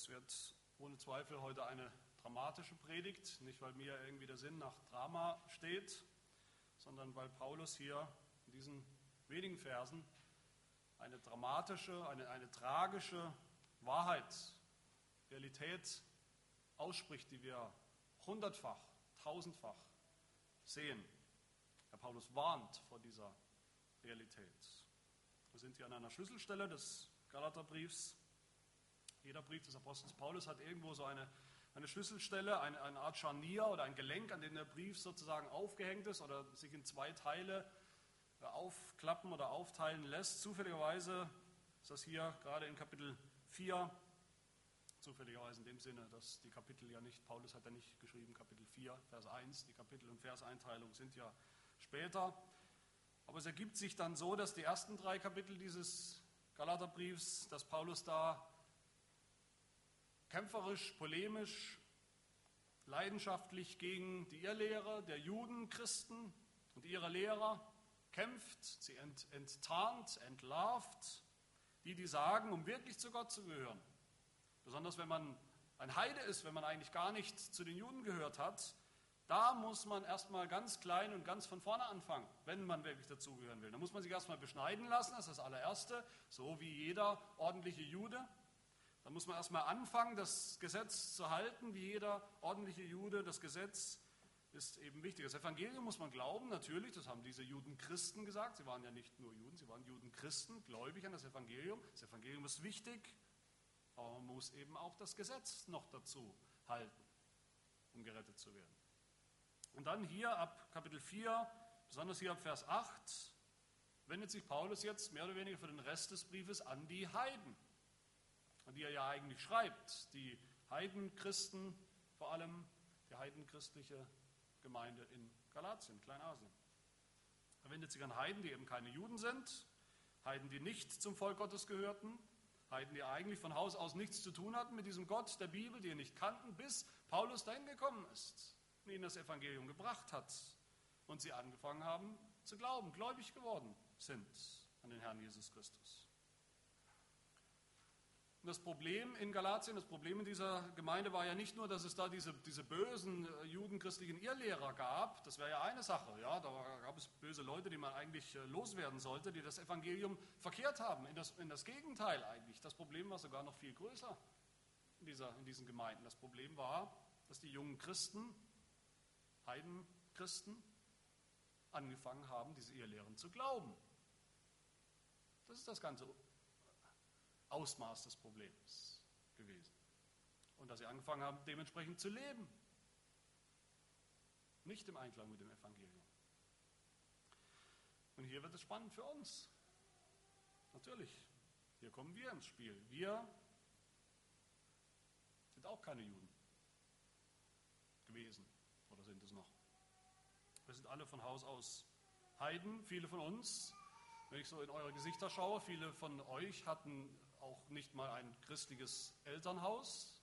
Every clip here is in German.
Das wird ohne Zweifel heute eine dramatische Predigt, nicht weil mir irgendwie der Sinn nach Drama steht, sondern weil Paulus hier in diesen wenigen Versen eine dramatische, eine, eine tragische Wahrheit, Realität ausspricht, die wir hundertfach, tausendfach sehen. Herr Paulus warnt vor dieser Realität. Wir sind hier an einer Schlüsselstelle des Galaterbriefs. Jeder Brief des Apostels Paulus hat irgendwo so eine, eine Schlüsselstelle, eine, eine Art Scharnier oder ein Gelenk, an dem der Brief sozusagen aufgehängt ist oder sich in zwei Teile aufklappen oder aufteilen lässt. Zufälligerweise ist das hier gerade in Kapitel 4, zufälligerweise in dem Sinne, dass die Kapitel ja nicht, Paulus hat ja nicht geschrieben, Kapitel 4, Vers 1, die Kapitel- und Verseinteilung sind ja später. Aber es ergibt sich dann so, dass die ersten drei Kapitel dieses Galaterbriefs, dass Paulus da kämpferisch, polemisch, leidenschaftlich gegen die Irrlehre der Juden, Christen und ihre Lehrer kämpft, sie ent, enttarnt, entlarvt, die, die sagen, um wirklich zu Gott zu gehören. Besonders wenn man ein Heide ist, wenn man eigentlich gar nicht zu den Juden gehört hat, da muss man erstmal ganz klein und ganz von vorne anfangen, wenn man wirklich dazugehören will. Da muss man sich erstmal beschneiden lassen, das ist das allererste, so wie jeder ordentliche Jude. Muss man erstmal anfangen, das Gesetz zu halten, wie jeder ordentliche Jude das Gesetz ist eben wichtig. Das Evangelium muss man glauben, natürlich, das haben diese Juden-Christen gesagt. Sie waren ja nicht nur Juden, sie waren Juden-Christen, gläubig an das Evangelium. Das Evangelium ist wichtig, aber man muss eben auch das Gesetz noch dazu halten, um gerettet zu werden. Und dann hier ab Kapitel 4, besonders hier ab Vers 8, wendet sich Paulus jetzt mehr oder weniger für den Rest des Briefes an die Heiden, an die er ja eigentlich schreibt. Die Heidenchristen, vor allem die heidenchristliche Gemeinde in Galatien, Kleinasien. Er wendet sich an Heiden, die eben keine Juden sind, Heiden, die nicht zum Volk Gottes gehörten, Heiden, die eigentlich von Haus aus nichts zu tun hatten mit diesem Gott der Bibel, die ihn nicht kannten, bis Paulus dahin gekommen ist und ihnen das Evangelium gebracht hat und sie angefangen haben zu glauben, gläubig geworden sind an den Herrn Jesus Christus. Und das Problem in Galatien, das Problem in dieser Gemeinde war ja nicht nur, dass es da diese, diese bösen äh, judenchristlichen Irrlehrer gab, das wäre ja eine Sache, ja, da gab es böse Leute, die man eigentlich äh, loswerden sollte, die das Evangelium verkehrt haben, in das, in das Gegenteil eigentlich. Das Problem war sogar noch viel größer in, dieser, in diesen Gemeinden. Das Problem war, dass die jungen Christen, Heidenchristen, angefangen haben, diese Irrlehren zu glauben. Das ist das ganze Ausmaß des Problems gewesen. Und dass sie angefangen haben, dementsprechend zu leben. Nicht im Einklang mit dem Evangelium. Und hier wird es spannend für uns. Natürlich, hier kommen wir ins Spiel. Wir sind auch keine Juden gewesen oder sind es noch. Wir sind alle von Haus aus Heiden, viele von uns. Wenn ich so in eure Gesichter schaue, viele von euch hatten auch nicht mal ein christliches Elternhaus.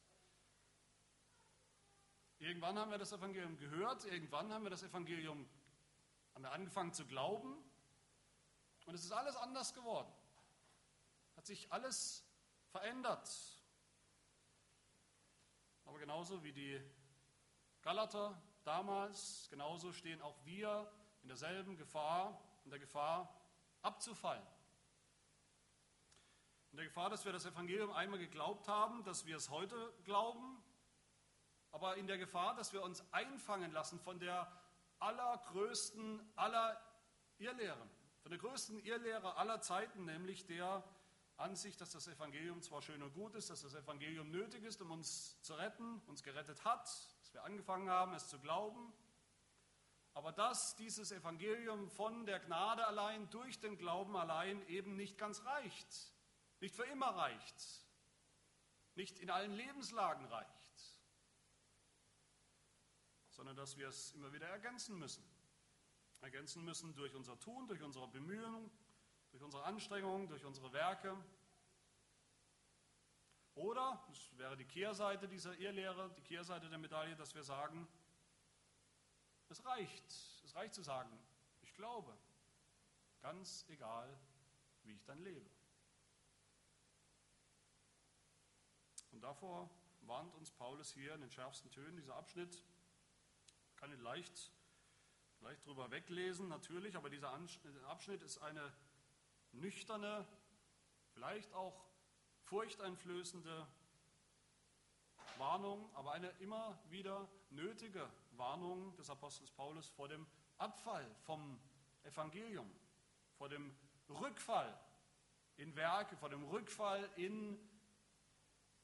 Irgendwann haben wir das Evangelium gehört, irgendwann haben wir das Evangelium haben wir angefangen zu glauben und es ist alles anders geworden. Hat sich alles verändert. Aber genauso wie die Galater damals, genauso stehen auch wir in derselben Gefahr, in der Gefahr abzufallen. In der Gefahr, dass wir das Evangelium einmal geglaubt haben, dass wir es heute glauben, aber in der Gefahr, dass wir uns einfangen lassen von der allergrößten aller Irrlehren, von der größten Irrlehre aller Zeiten, nämlich der Ansicht, dass das Evangelium zwar schön und gut ist, dass das Evangelium nötig ist, um uns zu retten, uns gerettet hat, dass wir angefangen haben, es zu glauben, aber dass dieses Evangelium von der Gnade allein, durch den Glauben allein eben nicht ganz reicht nicht für immer reicht, nicht in allen Lebenslagen reicht, sondern dass wir es immer wieder ergänzen müssen. Ergänzen müssen durch unser Tun, durch unsere Bemühungen, durch unsere Anstrengungen, durch unsere Werke. Oder, das wäre die Kehrseite dieser Irrlehre, die Kehrseite der Medaille, dass wir sagen, es reicht, es reicht zu sagen, ich glaube, ganz egal, wie ich dann lebe. Und davor warnt uns Paulus hier in den schärfsten Tönen. Dieser Abschnitt kann ihn leicht, leicht drüber weglesen, natürlich, aber dieser Abschnitt ist eine nüchterne, vielleicht auch furchteinflößende Warnung, aber eine immer wieder nötige Warnung des Apostels Paulus vor dem Abfall vom Evangelium, vor dem Rückfall in Werke, vor dem Rückfall in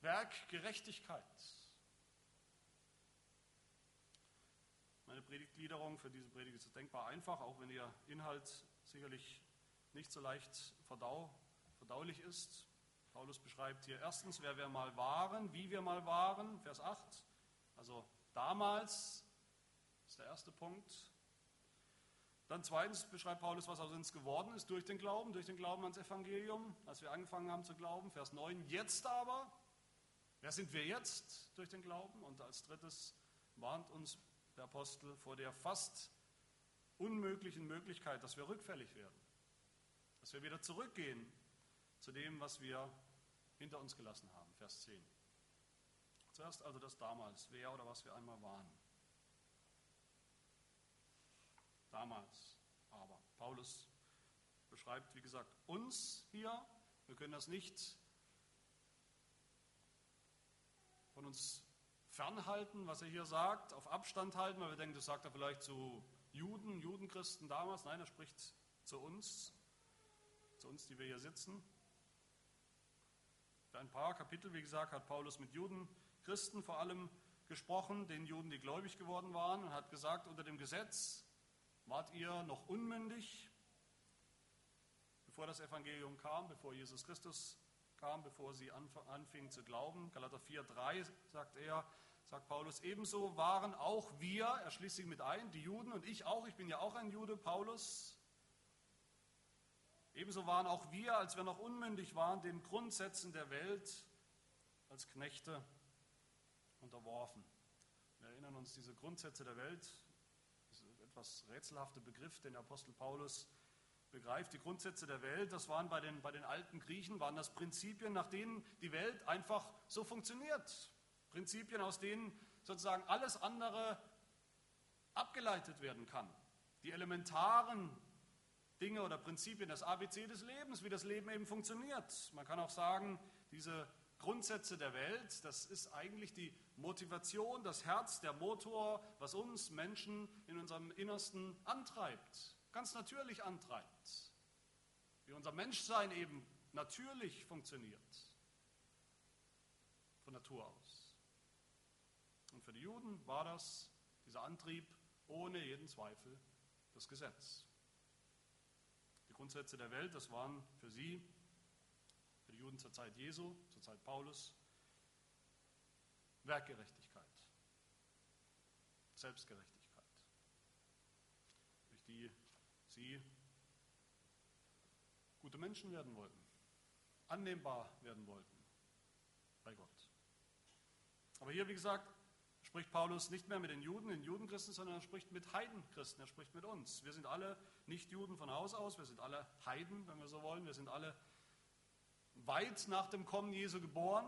Werkgerechtigkeit. Meine Predigtgliederung für diese Predigt ist denkbar einfach, auch wenn ihr Inhalt sicherlich nicht so leicht verdau, verdaulich ist. Paulus beschreibt hier erstens, wer wir mal waren, wie wir mal waren, Vers 8. Also damals ist der erste Punkt. Dann zweitens beschreibt Paulus, was aus uns geworden ist durch den Glauben, durch den Glauben ans Evangelium, als wir angefangen haben zu glauben. Vers 9, jetzt aber, wer sind wir jetzt durch den Glauben? Und als drittes warnt uns der Apostel vor der fast unmöglichen Möglichkeit, dass wir rückfällig werden, dass wir wieder zurückgehen zu dem, was wir hinter uns gelassen haben. Vers 10. Zuerst also das damals, wer oder was wir einmal waren. damals aber. Paulus beschreibt, wie gesagt, uns hier. Wir können das nicht von uns fernhalten, was er hier sagt, auf Abstand halten, weil wir denken, das sagt er vielleicht zu Juden, Judenchristen damals. Nein, er spricht zu uns, zu uns, die wir hier sitzen. Für ein paar Kapitel, wie gesagt, hat Paulus mit Juden, Christen vor allem gesprochen, den Juden, die gläubig geworden waren, und hat gesagt, unter dem Gesetz Wart ihr noch unmündig, bevor das Evangelium kam, bevor Jesus Christus kam, bevor sie anfingen zu glauben? Galater 4,3 sagt er, sagt Paulus, ebenso waren auch wir, er schließt sich mit ein, die Juden und ich auch, ich bin ja auch ein Jude, Paulus. Ebenso waren auch wir, als wir noch unmündig waren, den Grundsätzen der Welt als Knechte unterworfen. Wir erinnern uns, diese Grundsätze der Welt, etwas rätselhafte Begriff, den Apostel Paulus begreift. Die Grundsätze der Welt, das waren bei den, bei den alten Griechen, waren das Prinzipien, nach denen die Welt einfach so funktioniert. Prinzipien, aus denen sozusagen alles andere abgeleitet werden kann. Die elementaren Dinge oder Prinzipien, das ABC des Lebens, wie das Leben eben funktioniert. Man kann auch sagen, diese Grundsätze der Welt, das ist eigentlich die Motivation, das Herz, der Motor, was uns Menschen in unserem Innersten antreibt, ganz natürlich antreibt. Wie unser Menschsein eben natürlich funktioniert, von Natur aus. Und für die Juden war das, dieser Antrieb, ohne jeden Zweifel das Gesetz. Die Grundsätze der Welt, das waren für sie die Juden zur Zeit Jesu, zur Zeit Paulus, Werkgerechtigkeit, Selbstgerechtigkeit, durch die sie gute Menschen werden wollten, annehmbar werden wollten bei Gott. Aber hier, wie gesagt, spricht Paulus nicht mehr mit den Juden, den Judenchristen, sondern er spricht mit Heidenchristen, er spricht mit uns. Wir sind alle nicht Juden von Haus aus, wir sind alle Heiden, wenn wir so wollen, wir sind alle weit nach dem Kommen Jesu geboren.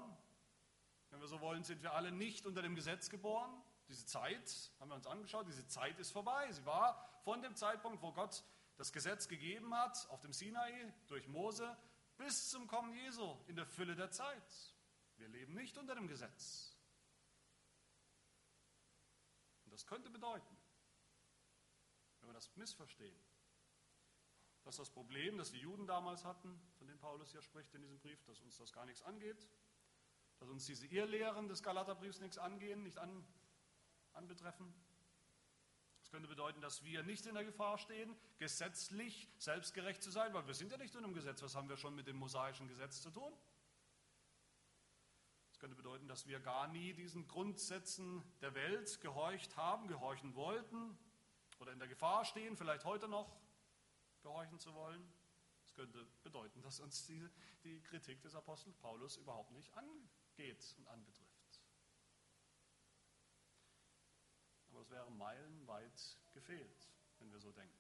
Wenn wir so wollen, sind wir alle nicht unter dem Gesetz geboren. Diese Zeit haben wir uns angeschaut, diese Zeit ist vorbei. Sie war von dem Zeitpunkt, wo Gott das Gesetz gegeben hat, auf dem Sinai durch Mose, bis zum Kommen Jesu in der Fülle der Zeit. Wir leben nicht unter dem Gesetz. Und das könnte bedeuten, wenn wir das missverstehen, dass das Problem, das die Juden damals hatten, von dem Paulus ja spricht in diesem Brief, dass uns das gar nichts angeht, dass uns diese Irrlehren des Galaterbriefs nichts angehen, nicht an, anbetreffen. Das könnte bedeuten, dass wir nicht in der Gefahr stehen, gesetzlich selbstgerecht zu sein, weil wir sind ja nicht unter dem Gesetz. Was haben wir schon mit dem mosaischen Gesetz zu tun? Das könnte bedeuten, dass wir gar nie diesen Grundsätzen der Welt gehorcht haben, gehorchen wollten oder in der Gefahr stehen, vielleicht heute noch gehorchen zu wollen. Das könnte bedeuten, dass uns die, die Kritik des Apostels Paulus überhaupt nicht angeht und anbetrifft. Es wäre meilenweit gefehlt, wenn wir so denken.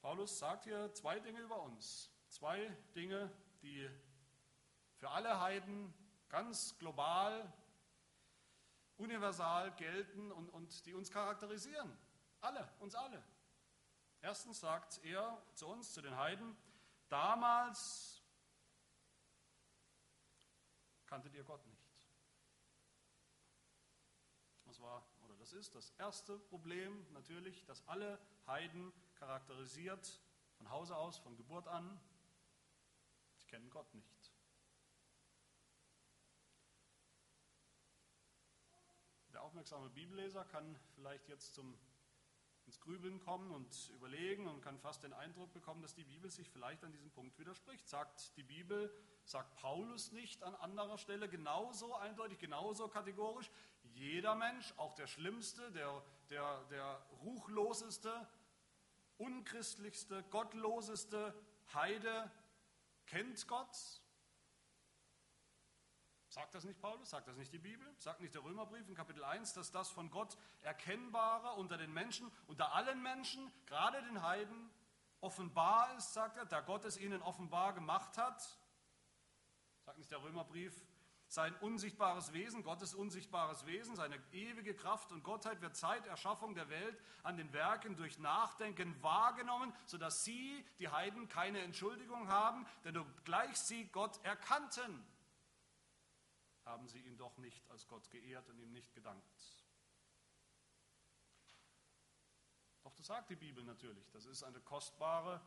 Paulus sagt hier zwei Dinge über uns. Zwei Dinge, die für alle Heiden ganz global, universal gelten und, und die uns charakterisieren. Alle, uns alle. Erstens sagt er zu uns, zu den Heiden, damals kanntet ihr Gott nicht. Das war oder das ist das erste Problem natürlich, dass alle Heiden charakterisiert von Hause aus, von Geburt an, sie kennen Gott nicht. Der aufmerksame Bibelleser kann vielleicht jetzt zum, ins Grübeln kommen und überlegen und kann fast den Eindruck bekommen, dass die Bibel sich vielleicht an diesem Punkt widerspricht. Sagt die Bibel, sagt Paulus nicht an anderer Stelle genauso eindeutig, genauso kategorisch, jeder Mensch, auch der Schlimmste, der, der, der Ruchloseste, unchristlichste, gottloseste Heide kennt Gott, Sagt das nicht Paulus? Sagt das nicht die Bibel? Sagt nicht der Römerbrief in Kapitel 1, dass das von Gott Erkennbare unter den Menschen, unter allen Menschen, gerade den Heiden, offenbar ist, sagt er, da Gott es ihnen offenbar gemacht hat? Sagt nicht der Römerbrief, sein unsichtbares Wesen, Gottes unsichtbares Wesen, seine ewige Kraft und Gottheit wird seit Erschaffung der Welt an den Werken durch Nachdenken wahrgenommen, sodass sie, die Heiden, keine Entschuldigung haben, denn obgleich sie Gott erkannten, haben sie ihn doch nicht als Gott geehrt und ihm nicht gedankt. Doch das sagt die Bibel natürlich. Das ist eine kostbare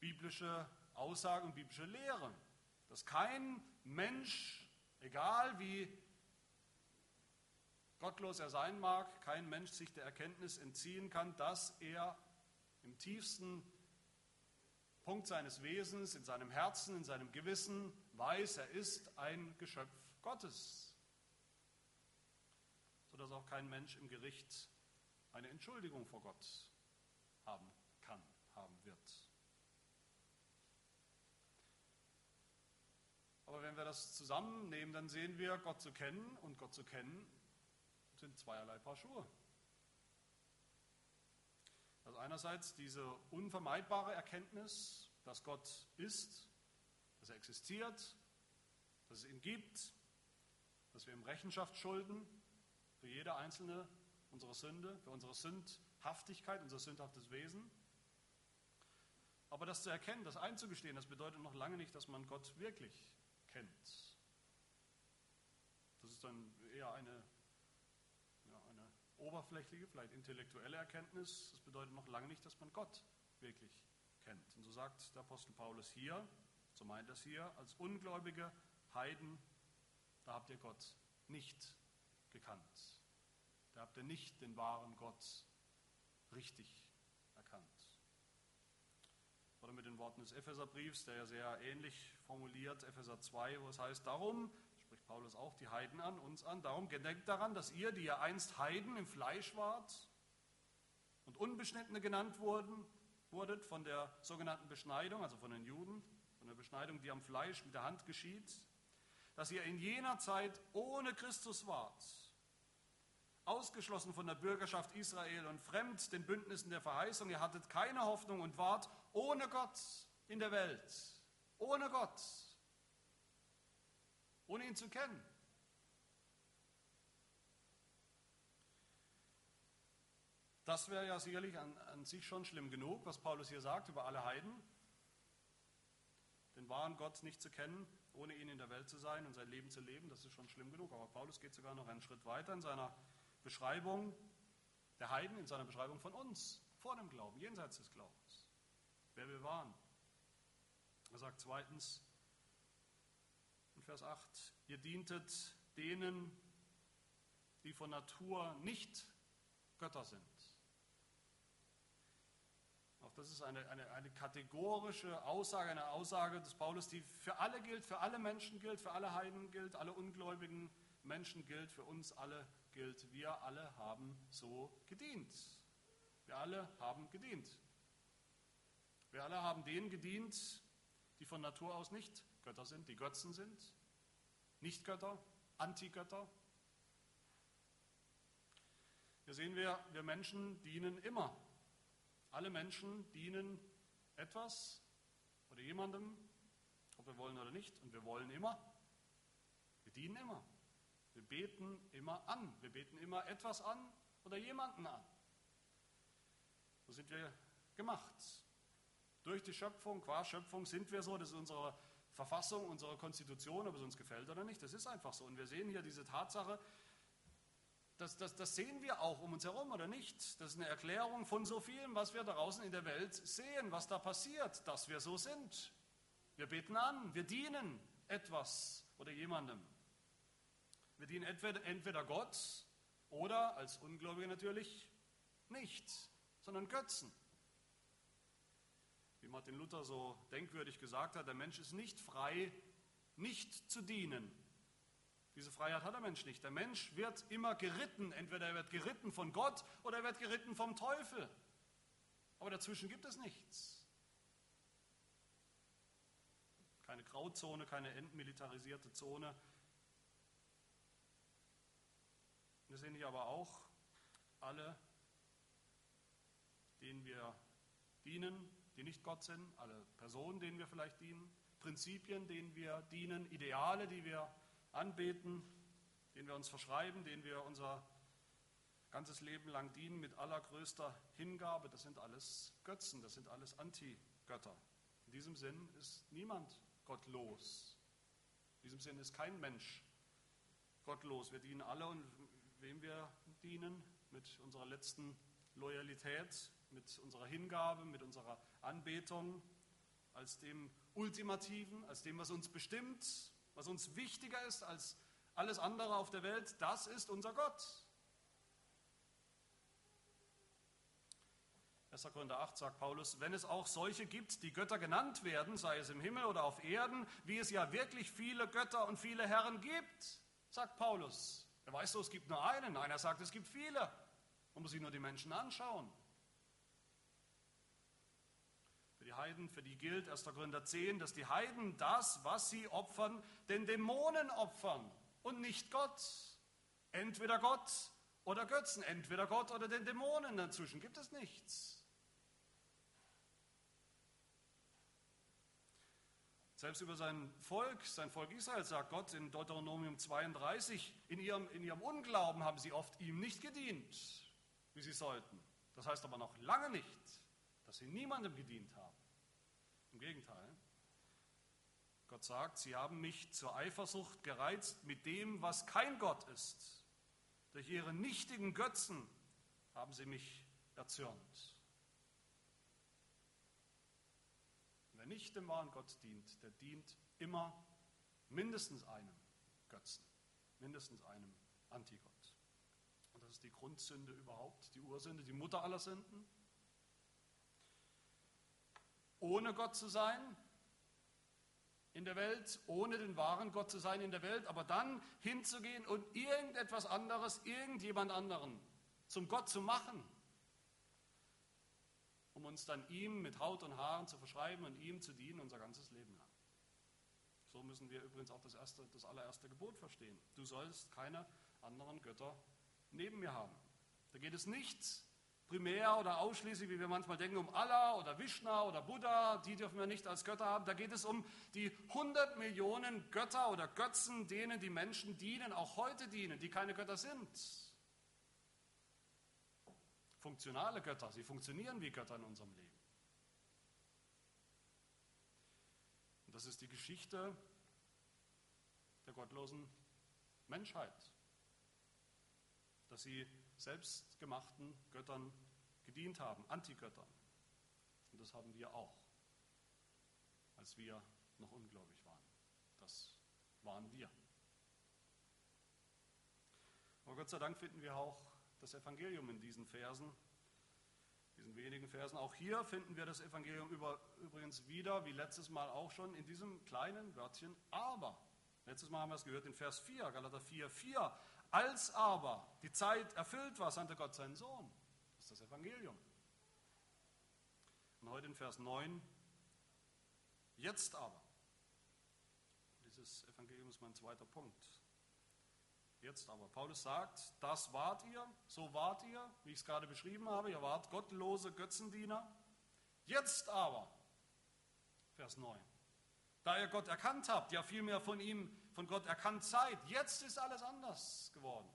biblische Aussage und biblische Lehre, dass kein Mensch, egal wie gottlos er sein mag, kein Mensch sich der Erkenntnis entziehen kann, dass er im tiefsten Punkt seines Wesens, in seinem Herzen, in seinem Gewissen weiß, er ist ein Geschöpf Gottes, sodass auch kein Mensch im Gericht eine Entschuldigung vor Gott haben kann, haben wird. Aber wenn wir das zusammennehmen, dann sehen wir, Gott zu kennen und Gott zu kennen sind zweierlei Paar Schuhe. Also einerseits diese unvermeidbare Erkenntnis, dass Gott ist, dass er existiert, dass es ihn gibt, dass wir ihm Rechenschaft schulden für jede einzelne unserer Sünde, für unsere Sündhaftigkeit, unser sündhaftes Wesen. Aber das zu erkennen, das einzugestehen, das bedeutet noch lange nicht, dass man Gott wirklich kennt. Das ist dann eher eine, ja, eine oberflächliche, vielleicht intellektuelle Erkenntnis. Das bedeutet noch lange nicht, dass man Gott wirklich kennt. Und so sagt der Apostel Paulus hier, so meint er es hier, als ungläubige Heiden da habt ihr Gott nicht gekannt. Da habt ihr nicht den wahren Gott richtig. Oder mit den Worten des Epheserbriefs, der ja sehr ähnlich formuliert, Epheser 2, wo es heißt, darum, spricht Paulus auch die Heiden an, uns an, darum gedenkt daran, dass ihr, die ihr einst Heiden im Fleisch wart und Unbeschnittene genannt wurden, wurdet von der sogenannten Beschneidung, also von den Juden, von der Beschneidung, die am Fleisch mit der Hand geschieht, dass ihr in jener Zeit ohne Christus wart, ausgeschlossen von der Bürgerschaft Israel und fremd den Bündnissen der Verheißung. Ihr hattet keine Hoffnung und wart ohne Gott in der Welt, ohne Gott, ohne ihn zu kennen. Das wäre ja sicherlich an, an, sich schon schlimm genug, was Paulus hier sagt über alle Heiden, den wahren Gott nicht zu kennen ohne ihn in der Welt zu sein und sein Leben zu leben, das ist schon schlimm genug. Aber Paulus geht sogar noch einen Schritt weiter in seiner Beschreibung der Heiden, in seiner Beschreibung von uns vor dem Glauben, jenseits des Glaubens, wer wir waren. Er sagt zweitens in Vers 8, ihr dientet denen, die von Natur nicht Götter sind. Auch das ist eine, eine, eine kategorische Aussage, eine Aussage des Paulus, die für alle gilt, für alle Menschen gilt, für alle Heiden gilt, alle ungläubigen Menschen gilt, für uns alle gilt. Wir alle haben so gedient. Wir alle haben gedient. Wir alle haben denen gedient, die von Natur aus nicht Götter sind, die Götzen sind, nicht Götter, Antigötter. Hier sehen wir, wir Menschen dienen immer alle Menschen dienen etwas oder jemandem, ob wir wollen oder nicht. Und wir wollen immer. Wir dienen immer. Wir beten immer an. Wir beten immer etwas an oder jemanden an. So sind wir gemacht. Durch die Schöpfung, qua Schöpfung sind wir so. Das ist unsere Verfassung, unsere Konstitution, ob es uns gefällt oder nicht. Das ist einfach so. Und wir sehen hier diese Tatsache, das, das, das sehen wir auch um uns herum oder nicht. Das ist eine Erklärung von so vielem, was wir da draußen in der Welt sehen, was da passiert, dass wir so sind. Wir beten an, wir dienen etwas oder jemandem. Wir dienen entweder, entweder Gott oder als Ungläubige natürlich nicht, sondern Götzen. Wie Martin Luther so denkwürdig gesagt hat, der Mensch ist nicht frei, nicht zu dienen. Diese Freiheit hat der Mensch nicht. Der Mensch wird immer geritten. Entweder er wird geritten von Gott oder er wird geritten vom Teufel. Aber dazwischen gibt es nichts. Keine Grauzone, keine entmilitarisierte Zone. Wir sehen hier aber auch alle, denen wir dienen, die nicht Gott sind, alle Personen, denen wir vielleicht dienen, Prinzipien, denen wir dienen, Ideale, die wir anbeten, denen wir uns verschreiben, denen wir unser ganzes Leben lang dienen mit allergrößter Hingabe, das sind alles Götzen, das sind alles Antigötter. In diesem Sinn ist niemand gottlos. In diesem Sinn ist kein Mensch gottlos. Wir dienen alle und wem wir dienen? Mit unserer letzten Loyalität, mit unserer Hingabe, mit unserer Anbetung, als dem Ultimativen, als dem, was uns bestimmt, was uns wichtiger ist als alles andere auf der Welt, das ist unser Gott. 1. Korinther 8 sagt Paulus, wenn es auch solche gibt, die Götter genannt werden, sei es im Himmel oder auf Erden, wie es ja wirklich viele Götter und viele Herren gibt, sagt Paulus. Er weiß so, es gibt nur einen. Einer sagt, es gibt viele. Man muss sich nur die Menschen anschauen. Für die Heiden, für die gilt 1. Korinther 10, dass die Heiden das, was sie opfern, den Dämonen opfern und nicht Gott. Entweder Gott oder Götzen, entweder Gott oder den Dämonen. Dazwischen gibt es nichts. Selbst über sein Volk, sein Volk Israel, sagt Gott in Deuteronomium 32, in ihrem, in ihrem Unglauben haben sie oft ihm nicht gedient, wie sie sollten. Das heißt aber noch lange nicht, dass sie niemandem gedient haben. Im Gegenteil. Gott sagt, sie haben mich zur Eifersucht gereizt mit dem, was kein Gott ist. Durch ihre nichtigen Götzen haben sie mich erzürnt. Wer nicht dem wahren Gott dient, der dient immer mindestens einem Götzen, mindestens einem Antigott. Und das ist die Grundsünde überhaupt, die Ursünde, die Mutter aller Sünden ohne Gott zu sein in der Welt, ohne den wahren Gott zu sein in der Welt, aber dann hinzugehen und irgendetwas anderes, irgendjemand anderen zum Gott zu machen, um uns dann ihm mit Haut und Haaren zu verschreiben und ihm zu dienen unser ganzes Leben lang. So müssen wir übrigens auch das, erste, das allererste Gebot verstehen. Du sollst keine anderen Götter neben mir haben. Da geht es nicht primär oder ausschließlich, wie wir manchmal denken, um Allah oder Vishna oder Buddha, die dürfen wir nicht als Götter haben. Da geht es um die 100 Millionen Götter oder Götzen, denen die Menschen dienen, auch heute dienen, die keine Götter sind. Funktionale Götter, sie funktionieren wie Götter in unserem Leben. Und das ist die Geschichte der gottlosen Menschheit, dass sie selbstgemachten Göttern gedient haben, Antigöttern. Und das haben wir auch, als wir noch ungläubig waren. Das waren wir. Aber Gott sei Dank finden wir auch das Evangelium in diesen Versen, diesen wenigen Versen. Auch hier finden wir das Evangelium über, übrigens wieder, wie letztes Mal auch schon, in diesem kleinen Wörtchen aber. Letztes Mal haben wir es gehört in Vers 4, Galater 4, 4. Als aber die Zeit erfüllt war, sandte Gott seinen Sohn. Das ist das Evangelium. Und heute in Vers 9, jetzt aber. Dieses Evangelium ist mein zweiter Punkt. Jetzt aber. Paulus sagt, das wart ihr, so wart ihr, wie ich es gerade beschrieben habe, ihr wart gottlose Götzendiener. Jetzt aber, Vers 9, da ihr Gott erkannt habt, ja vielmehr von ihm, von Gott erkannt seid. Jetzt ist alles anders geworden.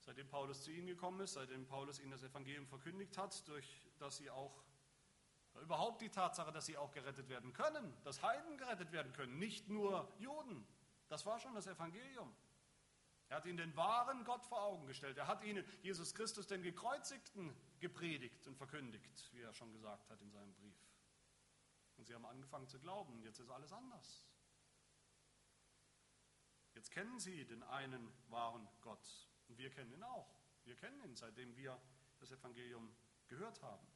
Seitdem Paulus zu ihnen gekommen ist, seitdem Paulus ihnen das Evangelium verkündigt hat, durch das sie auch überhaupt die Tatsache, dass sie auch gerettet werden können, dass Heiden gerettet werden können, nicht nur Juden. Das war schon das Evangelium. Er hat ihnen den wahren Gott vor Augen gestellt. Er hat ihnen Jesus Christus, den Gekreuzigten, gepredigt und verkündigt, wie er schon gesagt hat in seinem Brief. Und sie haben angefangen zu glauben. Jetzt ist alles anders. Jetzt kennen sie den einen wahren Gott. Und wir kennen ihn auch. Wir kennen ihn, seitdem wir das Evangelium gehört haben.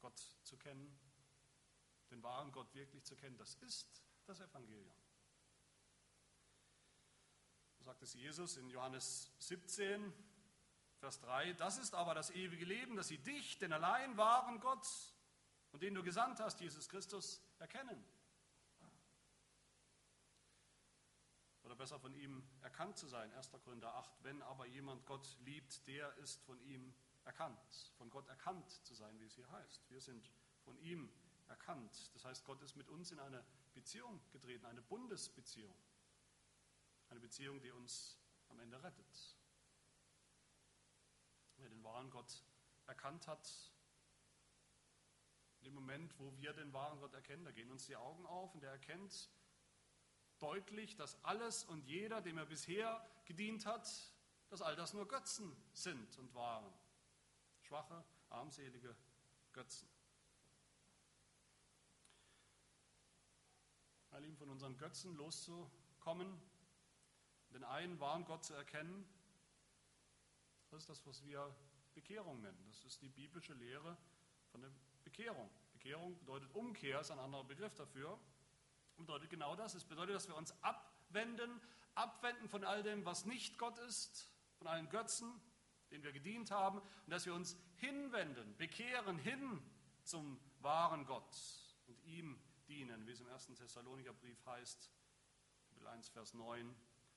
Gott zu kennen, den wahren Gott wirklich zu kennen, das ist das Evangelium sagt es Jesus in Johannes 17, Vers 3, das ist aber das ewige Leben, dass sie dich, den allein wahren Gott und den du gesandt hast, Jesus Christus, erkennen. Oder besser von ihm erkannt zu sein. 1. Korinther 8, wenn aber jemand Gott liebt, der ist von ihm erkannt. Von Gott erkannt zu sein, wie es hier heißt. Wir sind von ihm erkannt. Das heißt, Gott ist mit uns in eine Beziehung getreten, eine Bundesbeziehung. Eine Beziehung, die uns am Ende rettet. Wer den wahren Gott erkannt hat, in dem Moment, wo wir den wahren Gott erkennen, da gehen uns die Augen auf und er erkennt deutlich, dass alles und jeder, dem er bisher gedient hat, dass all das nur Götzen sind und waren. Schwache, armselige Götzen. All ihm von unseren Götzen loszukommen, den einen wahren Gott zu erkennen, das ist das, was wir Bekehrung nennen. Das ist die biblische Lehre von der Bekehrung. Bekehrung bedeutet Umkehr, ist ein anderer Begriff dafür. Bedeutet genau das. Es bedeutet, dass wir uns abwenden, abwenden von all dem, was nicht Gott ist, von allen Götzen, denen wir gedient haben, und dass wir uns hinwenden, bekehren hin zum wahren Gott und ihm dienen, wie es im 1. Thessaloniker Brief heißt, Kapitel 1, Vers 9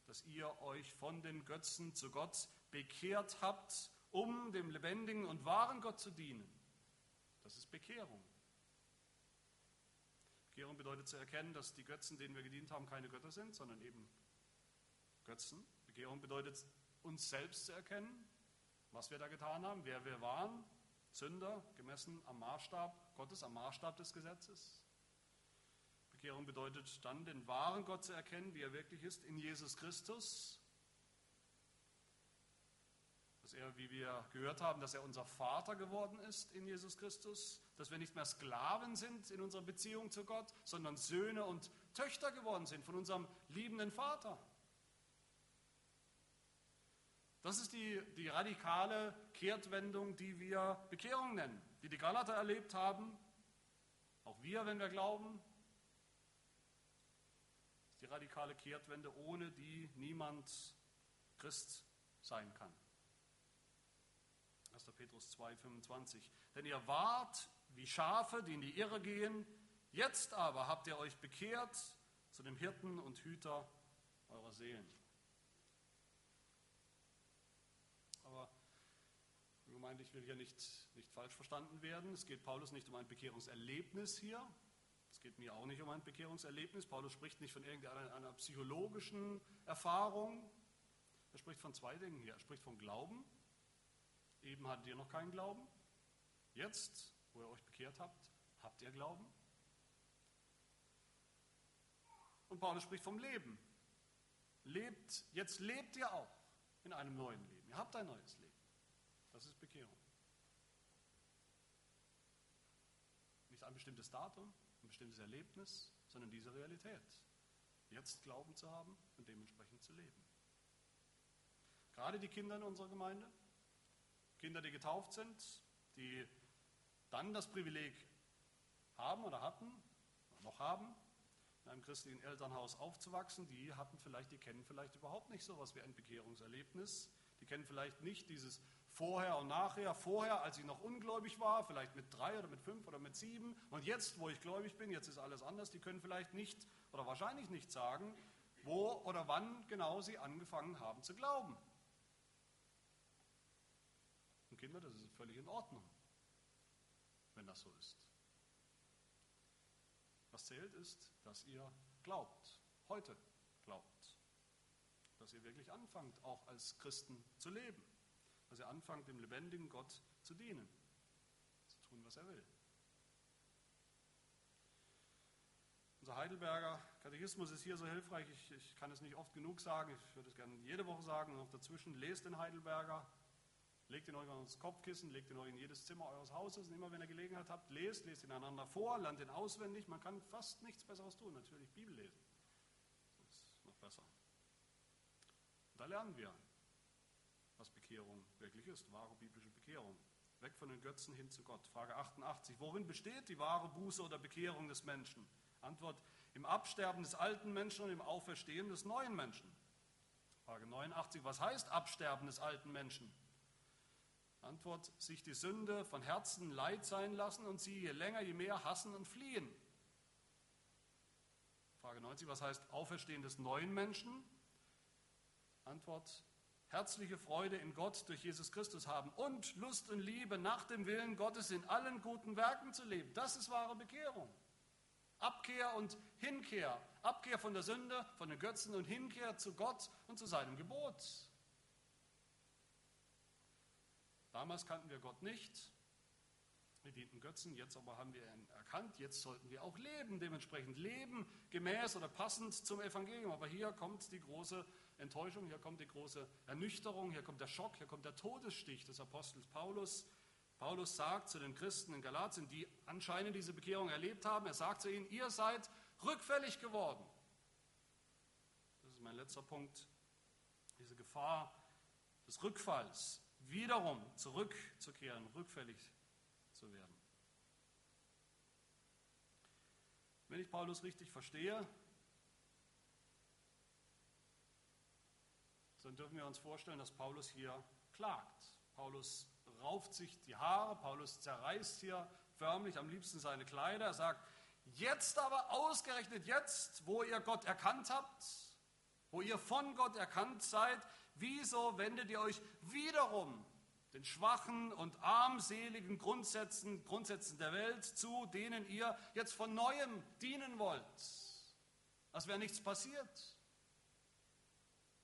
dass ihr euch von den Götzen zu Gott bekehrt habt, um dem lebendigen und wahren Gott zu dienen. Das ist Bekehrung. Bekehrung bedeutet zu erkennen, dass die Götzen, denen wir gedient haben, keine Götter sind, sondern eben Götzen. Bekehrung bedeutet, uns selbst zu erkennen, was wir da getan haben, wer wir waren, Sünder, gemessen am Maßstab Gottes, am Maßstab des Gesetzes. Bekehrung bedeutet dann, den wahren Gott zu erkennen, wie er wirklich ist, in Jesus Christus. Dass er, wie wir gehört haben, dass er unser Vater geworden ist in Jesus Christus. Dass wir nicht mehr Sklaven sind in unserer Beziehung zu Gott, sondern Söhne und Töchter geworden sind von unserem liebenden Vater. Das ist die, die radikale Kehrtwendung, die wir Bekehrung nennen, die die Galater erlebt haben. Auch wir, wenn wir glauben, die radikale Kehrtwende, ohne die niemand Christ sein kann. 1. Petrus 2,25. Denn ihr wart wie Schafe, die in die Irre gehen, jetzt aber habt ihr euch bekehrt zu dem Hirten und Hüter eurer Seelen. Aber gemeint, ich will hier nicht, nicht falsch verstanden werden. Es geht Paulus nicht um ein Bekehrungserlebnis hier, es geht mir auch nicht um ein Bekehrungserlebnis. Paulus spricht nicht von irgendeiner einer psychologischen Erfahrung. Er spricht von zwei Dingen hier. Er spricht von Glauben. Eben hattet ihr noch keinen Glauben. Jetzt, wo ihr euch bekehrt habt, habt ihr Glauben. Und Paulus spricht vom Leben. Lebt, jetzt lebt ihr auch in einem neuen Leben. Ihr habt ein neues Leben. Das ist Bekehrung. Nicht ein bestimmtes Datum, bestimmtes Erlebnis, sondern diese Realität. Jetzt Glauben zu haben und dementsprechend zu leben. Gerade die Kinder in unserer Gemeinde, Kinder, die getauft sind, die dann das Privileg haben oder hatten, oder noch haben, in einem christlichen Elternhaus aufzuwachsen, die hatten vielleicht, die kennen vielleicht überhaupt nicht so etwas wie ein Bekehrungserlebnis. Die kennen vielleicht nicht dieses Vorher und nachher. Vorher, als ich noch ungläubig war, vielleicht mit drei oder mit fünf oder mit sieben. Und jetzt, wo ich gläubig bin, jetzt ist alles anders. Die können vielleicht nicht oder wahrscheinlich nicht sagen, wo oder wann genau sie angefangen haben zu glauben. Kinder, das ist völlig in Ordnung. wenn das so ist. Was zählt ist, dass ihr glaubt, heute glaubt, dass ihr wirklich anfangt, auch als Christen zu leben, dass ihr anfangt, dem lebendigen Gott zu dienen, zu tun, was er will. Unser Heidelberger Katechismus ist hier so hilfreich, ich, ich, kann es nicht oft genug sagen, ich würde es gerne jede Woche sagen, auch dazwischen, lest den Heidelberger, legt ihn euch ans Kopfkissen, legt ihn euch in jedes Zimmer eures Hauses und immer wenn ihr Gelegenheit habt, lest, lest ihn einander vor, lernt ihn auswendig, man kann fast nichts Besseres tun, natürlich Bibel lesen, das ist noch besser. Und da lernen wir, was Bekehrung wirklich ist, wahre biblische Bekehrung. Weg von den Götzen hin zu Gott. Frage 88. Worin besteht die wahre Buße oder Bekehrung des Menschen? Antwort, im Absterben des alten Menschen und im Auferstehen des neuen Menschen. Frage 89, was heißt Absterben des alten Menschen? Antwort, sich die Sünde von Herzen leid sein lassen und sie je länger, je mehr hassen und fliehen. Frage 90, was heißt Auferstehen des neuen Menschen? Antwort, herzliche Freude in Gott durch Jesus Christus haben und Lust und Liebe nach dem Willen Gottes in allen guten Werken zu leben. Das ist wahre Bekehrung. Abkehr und Hinkehr. Abkehr von der Sünde, von den Götzen und Hinkehr zu Gott und zu seinem Gebot. Damals kannten wir Gott nicht. Wir dienten Götzen, jetzt aber haben wir ihn erkannt. Jetzt sollten wir auch leben, dementsprechend leben, gemäß oder passend zum Evangelium. Aber hier kommt die große Enttäuschung, hier kommt die große Ernüchterung, hier kommt der Schock, hier kommt der Todesstich des Apostels Paulus. Paulus sagt zu den Christen in Galatien, die anscheinend diese Bekehrung erlebt haben, er sagt zu ihnen, ihr seid rückfällig geworden. Das ist mein letzter Punkt. Diese Gefahr des Rückfalls, wiederum zurückzukehren, rückfällig zu werden. Wenn ich Paulus richtig verstehe, dann dürfen wir uns vorstellen, dass Paulus hier klagt. Paulus rauft sich die Haare, Paulus zerreißt hier förmlich am liebsten seine Kleider. Er sagt, jetzt aber ausgerechnet jetzt, wo ihr Gott erkannt habt, wo ihr von Gott erkannt seid, wieso wendet ihr euch wiederum den schwachen und armseligen Grundsätzen, Grundsätzen der Welt zu, denen ihr jetzt von neuem dienen wollt? Als wäre nichts passiert.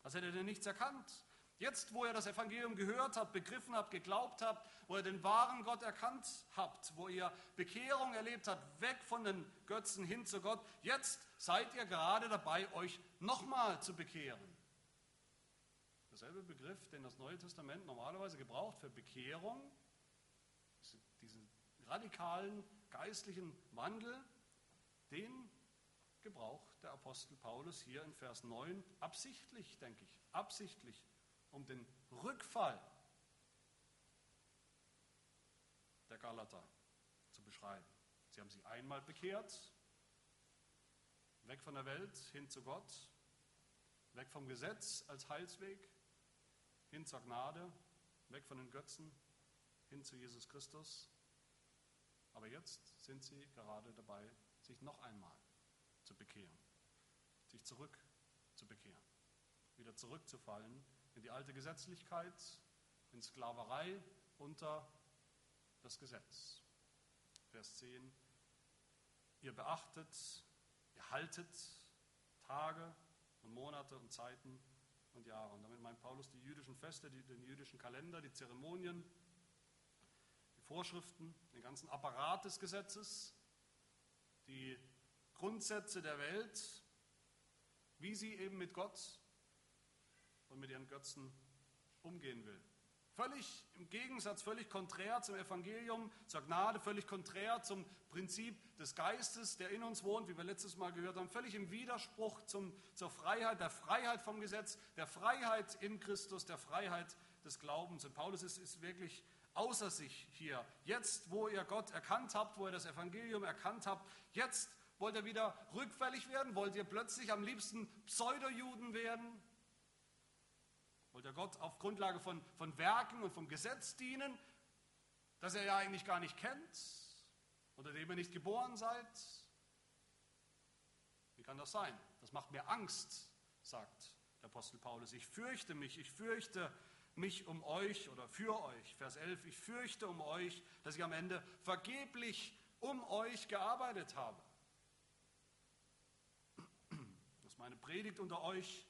Als hättet ihr nichts erkannt. Jetzt, wo ihr das Evangelium gehört habt, begriffen habt, geglaubt habt, wo ihr den wahren Gott erkannt habt, wo ihr Bekehrung erlebt habt, weg von den Götzen hin zu Gott, jetzt seid ihr gerade dabei, euch nochmal zu bekehren. Derselbe Begriff, den das Neue Testament normalerweise gebraucht für Bekehrung, diesen radikalen geistlichen Wandel, den gebraucht der Apostel Paulus hier in Vers 9 absichtlich, denke ich, absichtlich um den Rückfall der Galater zu beschreiben. Sie haben sich einmal bekehrt, weg von der Welt hin zu Gott, weg vom Gesetz als Heilsweg, hin zur Gnade, weg von den Götzen, hin zu Jesus Christus. Aber jetzt sind sie gerade dabei, sich noch einmal zu bekehren, sich zurück zu bekehren, wieder zurückzufallen in die alte Gesetzlichkeit, in Sklaverei unter das Gesetz. Vers 10. Ihr beachtet, ihr haltet Tage und Monate und Zeiten und Jahre. Und damit meint Paulus die jüdischen Feste, die, den jüdischen Kalender, die Zeremonien, die Vorschriften, den ganzen Apparat des Gesetzes, die Grundsätze der Welt, wie sie eben mit Gott und mit ihren Götzen umgehen will. Völlig im Gegensatz, völlig konträr zum Evangelium, zur Gnade, völlig konträr zum Prinzip des Geistes, der in uns wohnt, wie wir letztes Mal gehört haben, völlig im Widerspruch zum, zur Freiheit, der Freiheit vom Gesetz, der Freiheit in Christus, der Freiheit des Glaubens. Und Paulus ist, ist wirklich außer sich hier. Jetzt, wo ihr Gott erkannt habt, wo ihr das Evangelium erkannt habt, jetzt wollt ihr wieder rückfällig werden, wollt ihr plötzlich am liebsten Pseudo-Juden werden, Ihr Gott auf Grundlage von, von Werken und vom Gesetz dienen, das er ja eigentlich gar nicht kennt, unter dem ihr nicht geboren seid? Wie kann das sein? Das macht mir Angst, sagt der Apostel Paulus. Ich fürchte mich, ich fürchte mich um euch oder für euch. Vers 11, ich fürchte um euch, dass ich am Ende vergeblich um euch gearbeitet habe. Das ist meine Predigt unter euch,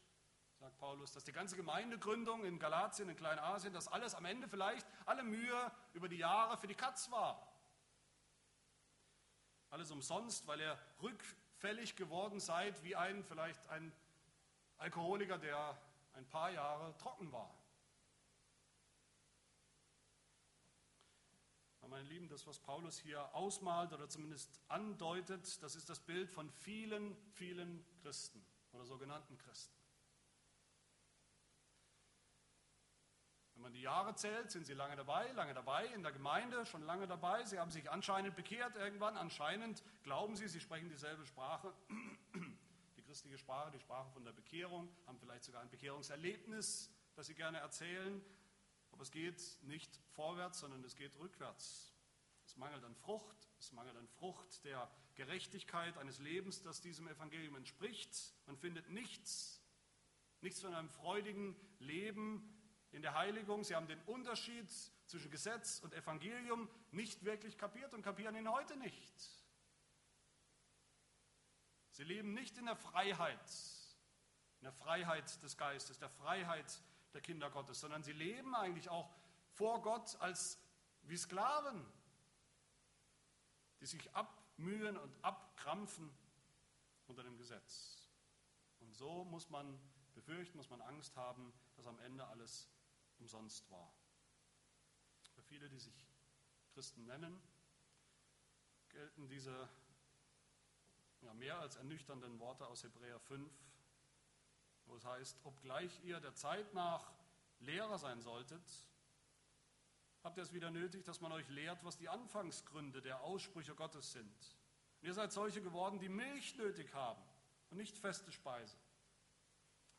sagt Paulus, dass die ganze Gemeindegründung in Galatien, in Kleinasien, dass alles am Ende vielleicht alle Mühe über die Jahre für die Katz war. Alles umsonst, weil ihr rückfällig geworden seid wie ein vielleicht ein Alkoholiker, der ein paar Jahre trocken war. meine Lieben, das, was Paulus hier ausmalt oder zumindest andeutet, das ist das Bild von vielen, vielen Christen oder sogenannten Christen. Man die Jahre zählt, sind sie lange dabei, lange dabei, in der Gemeinde schon lange dabei. Sie haben sich anscheinend bekehrt irgendwann, anscheinend glauben sie, sie sprechen dieselbe Sprache, die christliche Sprache, die Sprache von der Bekehrung, haben vielleicht sogar ein Bekehrungserlebnis, das sie gerne erzählen. Aber es geht nicht vorwärts, sondern es geht rückwärts. Es mangelt an Frucht, es mangelt an Frucht der Gerechtigkeit eines Lebens, das diesem Evangelium entspricht. Man findet nichts, nichts von einem freudigen Leben in der Heiligung. Sie haben den Unterschied zwischen Gesetz und Evangelium nicht wirklich kapiert und kapieren ihn heute nicht. Sie leben nicht in der Freiheit, in der Freiheit des Geistes, der Freiheit der Kinder Gottes, sondern sie leben eigentlich auch vor Gott als wie Sklaven, die sich abmühen und abkrampfen unter dem Gesetz. Und so muss man befürchten, muss man Angst haben, dass am Ende alles umsonst war. Für viele, die sich Christen nennen, gelten diese ja, mehr als ernüchternden Worte aus Hebräer 5, wo es heißt, obgleich ihr der Zeit nach Lehrer sein solltet, habt ihr es wieder nötig, dass man euch lehrt, was die Anfangsgründe der Aussprüche Gottes sind. Und ihr seid solche geworden, die Milch nötig haben und nicht feste Speise.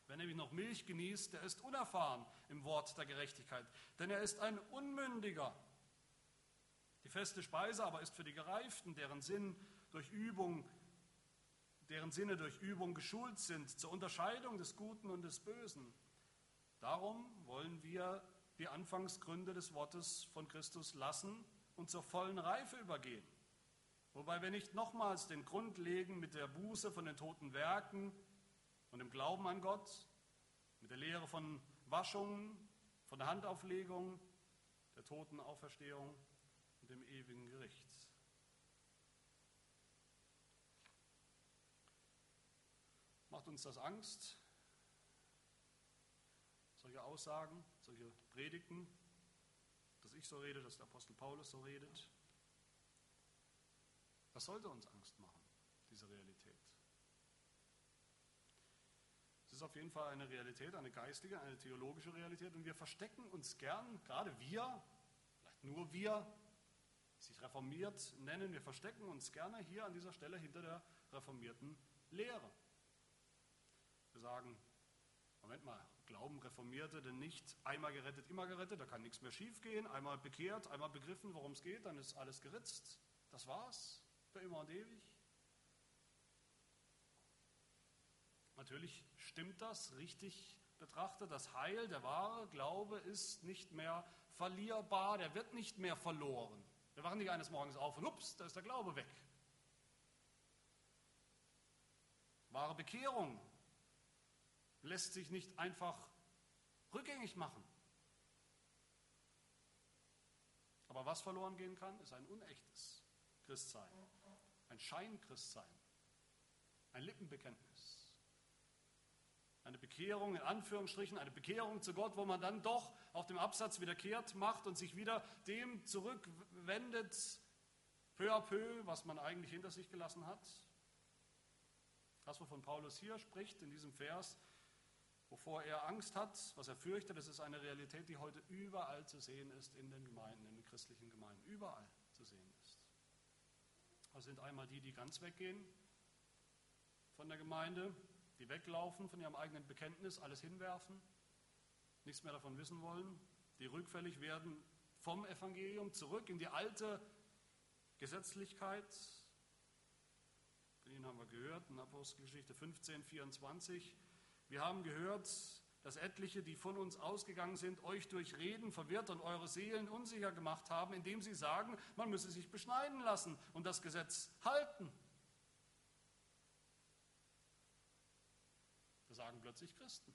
Wer nämlich noch Milch genießt, der ist unerfahren im Wort der Gerechtigkeit, denn er ist ein Unmündiger. Die feste Speise aber ist für die Gereiften, deren Sinn durch Übung deren Sinne durch Übung geschult sind zur Unterscheidung des Guten und des Bösen. Darum wollen wir die Anfangsgründe des Wortes von Christus lassen und zur vollen Reife übergehen. Wobei wir nicht nochmals den Grund legen mit der Buße von den toten Werken und dem Glauben an Gott, mit der Lehre von Waschungen, von der Handauflegung, der Totenauferstehung und dem ewigen Gericht. Macht uns das Angst? Solche Aussagen, solche Predigten, dass ich so rede, dass der Apostel Paulus so redet. Das sollte uns Angst machen, diese Realität. Ist auf jeden Fall eine Realität, eine geistige, eine theologische Realität und wir verstecken uns gern, gerade wir, vielleicht nur wir, sich reformiert nennen, wir verstecken uns gerne hier an dieser Stelle hinter der reformierten Lehre. Wir sagen, Moment mal, glauben Reformierte denn nicht einmal gerettet, immer gerettet, da kann nichts mehr schiefgehen, einmal bekehrt, einmal begriffen, worum es geht, dann ist alles geritzt. Das war's, für immer und ewig. Natürlich stimmt das richtig betrachtet. Das Heil, der wahre Glaube ist nicht mehr verlierbar, der wird nicht mehr verloren. Wir wachen nicht eines Morgens auf und ups, da ist der Glaube weg. Wahre Bekehrung lässt sich nicht einfach rückgängig machen. Aber was verloren gehen kann, ist ein unechtes Christsein, ein Scheinchristsein, ein Lippenbekenntnis. Eine Bekehrung in Anführungsstrichen, eine Bekehrung zu Gott, wo man dann doch auf dem Absatz wieder kehrt, macht und sich wieder dem zurückwendet, peu à peu, was man eigentlich hinter sich gelassen hat. Das, wovon Paulus hier spricht in diesem Vers, wovor er Angst hat, was er fürchtet, das ist eine Realität, die heute überall zu sehen ist in den Gemeinden, in den christlichen Gemeinden, überall zu sehen ist. Das sind einmal die, die ganz weggehen von der Gemeinde, die weglaufen von ihrem eigenen Bekenntnis, alles hinwerfen, nichts mehr davon wissen wollen, die rückfällig werden vom Evangelium zurück in die alte Gesetzlichkeit. Von ihnen haben wir gehört in Apostelgeschichte 15, 24. Wir haben gehört, dass etliche, die von uns ausgegangen sind, euch durch Reden verwirrt und eure Seelen unsicher gemacht haben, indem sie sagen, man müsse sich beschneiden lassen und das Gesetz halten. Das sagen plötzlich Christen.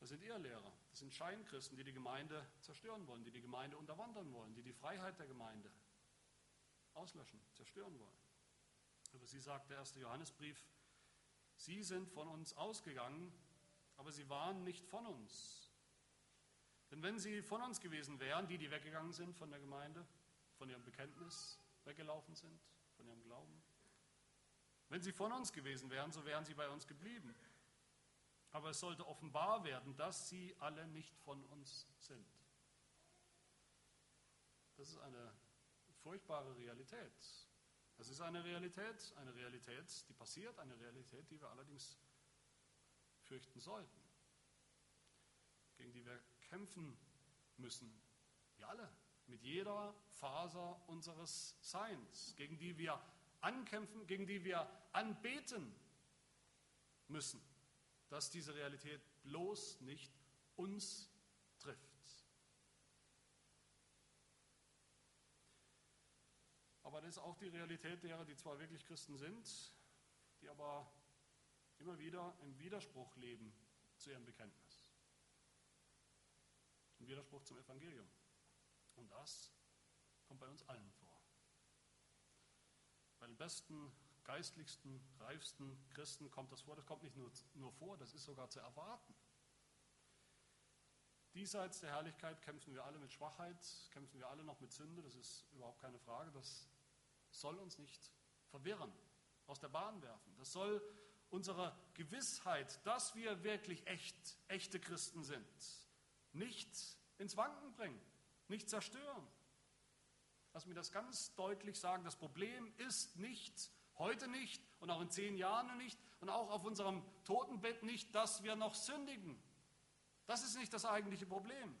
Das sind Irrlehrer, das sind Scheinchristen, die die Gemeinde zerstören wollen, die die Gemeinde unterwandern wollen, die die Freiheit der Gemeinde auslöschen, zerstören wollen. Über sie sagt der erste Johannesbrief, sie sind von uns ausgegangen, aber sie waren nicht von uns. Denn wenn sie von uns gewesen wären, die, die weggegangen sind von der Gemeinde, von ihrem Bekenntnis weggelaufen sind, von ihrem Glauben, wenn sie von uns gewesen wären, so wären sie bei uns geblieben. Aber es sollte offenbar werden, dass sie alle nicht von uns sind. Das ist eine furchtbare Realität. Das ist eine Realität, eine Realität, die passiert, eine Realität, die wir allerdings fürchten sollten, gegen die wir kämpfen müssen. Wir alle, mit jeder Faser unseres Seins, gegen die wir ankämpfen, gegen die wir anbeten müssen dass diese Realität bloß nicht uns trifft. Aber das ist auch die Realität derer, die zwar wirklich Christen sind, die aber immer wieder im Widerspruch leben zu ihrem Bekenntnis. Im Widerspruch zum Evangelium. Und das kommt bei uns allen vor. Den besten geistlichsten, reifsten Christen kommt das vor. Das kommt nicht nur, nur vor, das ist sogar zu erwarten. Diesseits der Herrlichkeit kämpfen wir alle mit Schwachheit, kämpfen wir alle noch mit Sünde, das ist überhaupt keine Frage. Das soll uns nicht verwirren, aus der Bahn werfen. Das soll unsere Gewissheit, dass wir wirklich echt, echte Christen sind, nicht ins Wanken bringen, nicht zerstören. Lass mich das ganz deutlich sagen. Das Problem ist nicht, Heute nicht und auch in zehn Jahren nicht und auch auf unserem Totenbett nicht, dass wir noch sündigen. Das ist nicht das eigentliche Problem.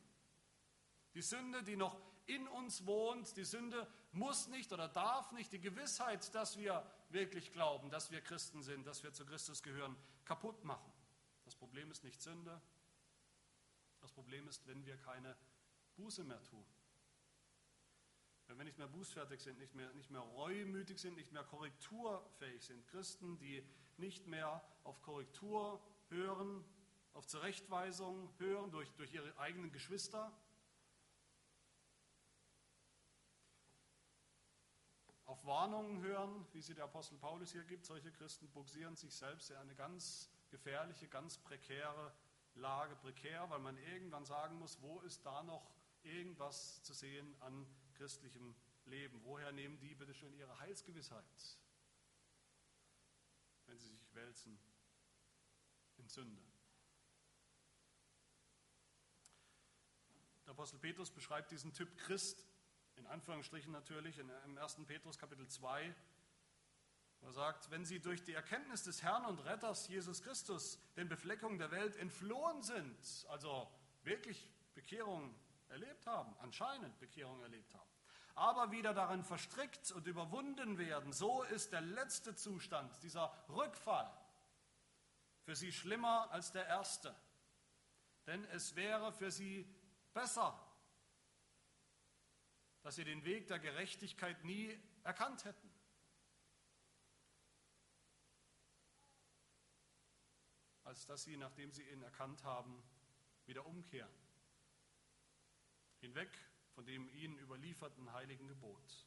Die Sünde, die noch in uns wohnt, die Sünde muss nicht oder darf nicht die Gewissheit, dass wir wirklich glauben, dass wir Christen sind, dass wir zu Christus gehören, kaputt machen. Das Problem ist nicht Sünde. Das Problem ist, wenn wir keine Buße mehr tun. Nicht mehr bußfertig sind, nicht mehr, nicht mehr reumütig sind, nicht mehr korrekturfähig sind. Christen, die nicht mehr auf Korrektur hören, auf Zurechtweisung hören durch, durch ihre eigenen Geschwister. Auf Warnungen hören, wie sie der Apostel Paulus hier gibt. Solche Christen buxieren sich selbst in eine ganz gefährliche, ganz prekäre Lage. Prekär, weil man irgendwann sagen muss, wo ist da noch irgendwas zu sehen an christlichem Leben. Woher nehmen die bitte schön ihre Heilsgewissheit, wenn sie sich wälzen in Sünde? Der Apostel Petrus beschreibt diesen Typ Christ, in Anführungsstrichen natürlich, im 1. Petrus Kapitel 2. Er sagt, wenn sie durch die Erkenntnis des Herrn und Retters Jesus Christus den Befleckungen der Welt entflohen sind, also wirklich Bekehrung erlebt haben, anscheinend Bekehrung erlebt haben, aber wieder darin verstrickt und überwunden werden, so ist der letzte Zustand, dieser Rückfall, für sie schlimmer als der erste. Denn es wäre für sie besser, dass sie den Weg der Gerechtigkeit nie erkannt hätten. als dass sie, nachdem sie ihn erkannt haben, wieder umkehren hinweg von dem ihnen überlieferten heiligen Gebot.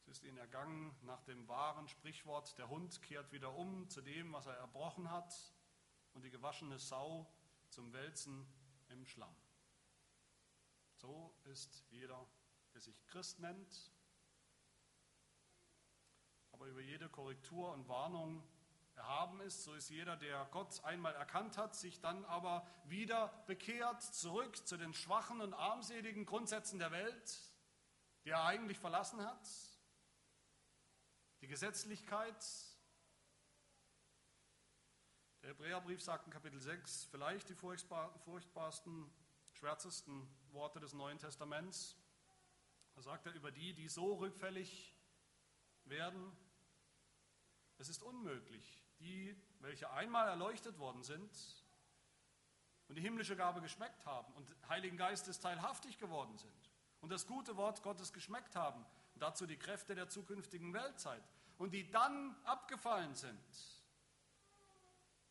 Es ist ihnen ergangen nach dem wahren Sprichwort, der Hund kehrt wieder um zu dem, was er erbrochen hat, und die gewaschene Sau zum Wälzen im Schlamm. So ist jeder, der sich Christ nennt, aber über jede Korrektur und Warnung erhaben ist. So ist jeder, der Gott einmal erkannt hat, sich dann aber wieder bekehrt, zurück zu den schwachen und armseligen Grundsätzen der Welt, die er eigentlich verlassen hat. Die Gesetzlichkeit. Der Hebräerbrief sagt in Kapitel 6 vielleicht die furchtbarsten, schwärzesten Worte des Neuen Testaments. Da sagt er über die, die so rückfällig werden, es ist unmöglich, die, welche einmal erleuchtet worden sind und die himmlische Gabe geschmeckt haben und Heiligen Geistes teilhaftig geworden sind und das gute Wort Gottes geschmeckt haben und dazu die Kräfte der zukünftigen Weltzeit und die dann abgefallen sind,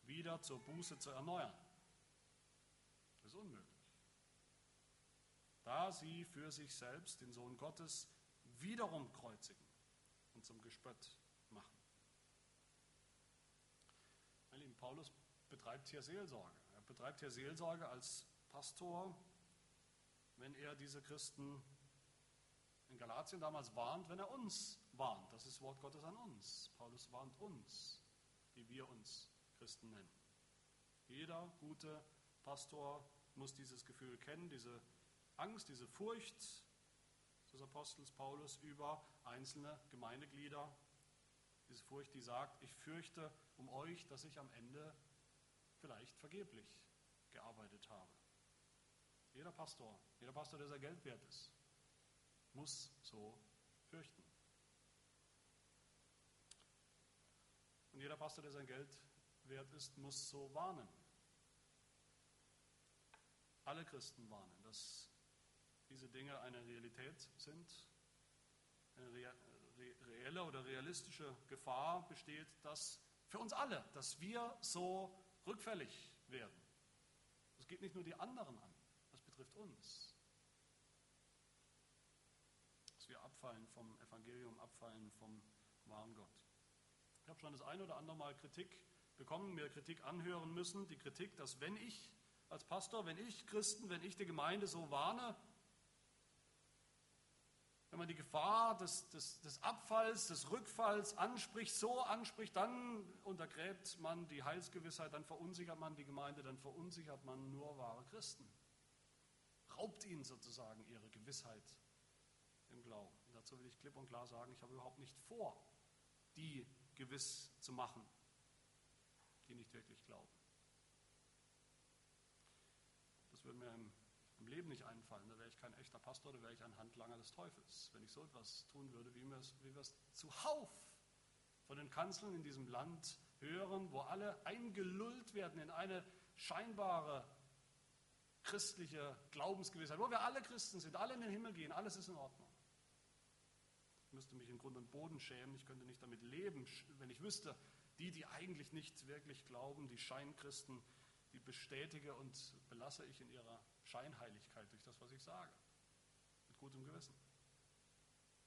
wieder zur Buße zu erneuern. Das ist unmöglich. Da sie für sich selbst den Sohn Gottes wiederum kreuzigen und zum Gespött Paulus betreibt hier Seelsorge. Er betreibt hier Seelsorge als Pastor, wenn er diese Christen in Galatien damals warnt, wenn er uns warnt. Das ist Wort Gottes an uns. Paulus warnt uns, die wir uns Christen nennen. Jeder gute Pastor muss dieses Gefühl kennen, diese Angst, diese Furcht des Apostels Paulus über einzelne Gemeindeglieder. Diese Furcht, die sagt, ich fürchte um euch, dass ich am Ende vielleicht vergeblich gearbeitet habe. Jeder Pastor, jeder Pastor, der sein Geld wert ist, muss so fürchten. Und jeder Pastor, der sein Geld wert ist, muss so warnen. Alle Christen warnen, dass diese Dinge eine Realität sind, eine reelle oder realistische Gefahr besteht, dass für uns alle, dass wir so rückfällig werden. Das geht nicht nur die anderen an, das betrifft uns. Dass wir abfallen vom Evangelium, abfallen vom wahren Gott. Ich habe schon das ein oder andere Mal Kritik bekommen, mir Kritik anhören müssen. Die Kritik, dass wenn ich als Pastor, wenn ich Christen, wenn ich die Gemeinde so warne, wenn man die Gefahr des, des, des Abfalls, des Rückfalls anspricht, so anspricht, dann untergräbt man die Heilsgewissheit, dann verunsichert man die Gemeinde, dann verunsichert man nur wahre Christen. Raubt ihnen sozusagen ihre Gewissheit im Glauben. Und dazu will ich klipp und klar sagen, ich habe überhaupt nicht vor, die gewiss zu machen, die nicht wirklich glauben. Das würde mir im im Leben nicht einfallen. Da wäre ich kein echter Pastor, da wäre ich ein Handlanger des Teufels. Wenn ich so etwas tun würde, wie wir es, wie wir es zuhauf von den Kanzeln in diesem Land hören, wo alle eingelullt werden in eine scheinbare christliche Glaubensgewissheit, wo wir alle Christen sind, alle in den Himmel gehen, alles ist in Ordnung. Ich müsste mich in Grund und Boden schämen, ich könnte nicht damit leben, wenn ich wüsste, die, die eigentlich nicht wirklich glauben, die Scheinchristen, die bestätige und belasse ich in ihrer Scheinheiligkeit durch das, was ich sage. Mit gutem Gewissen.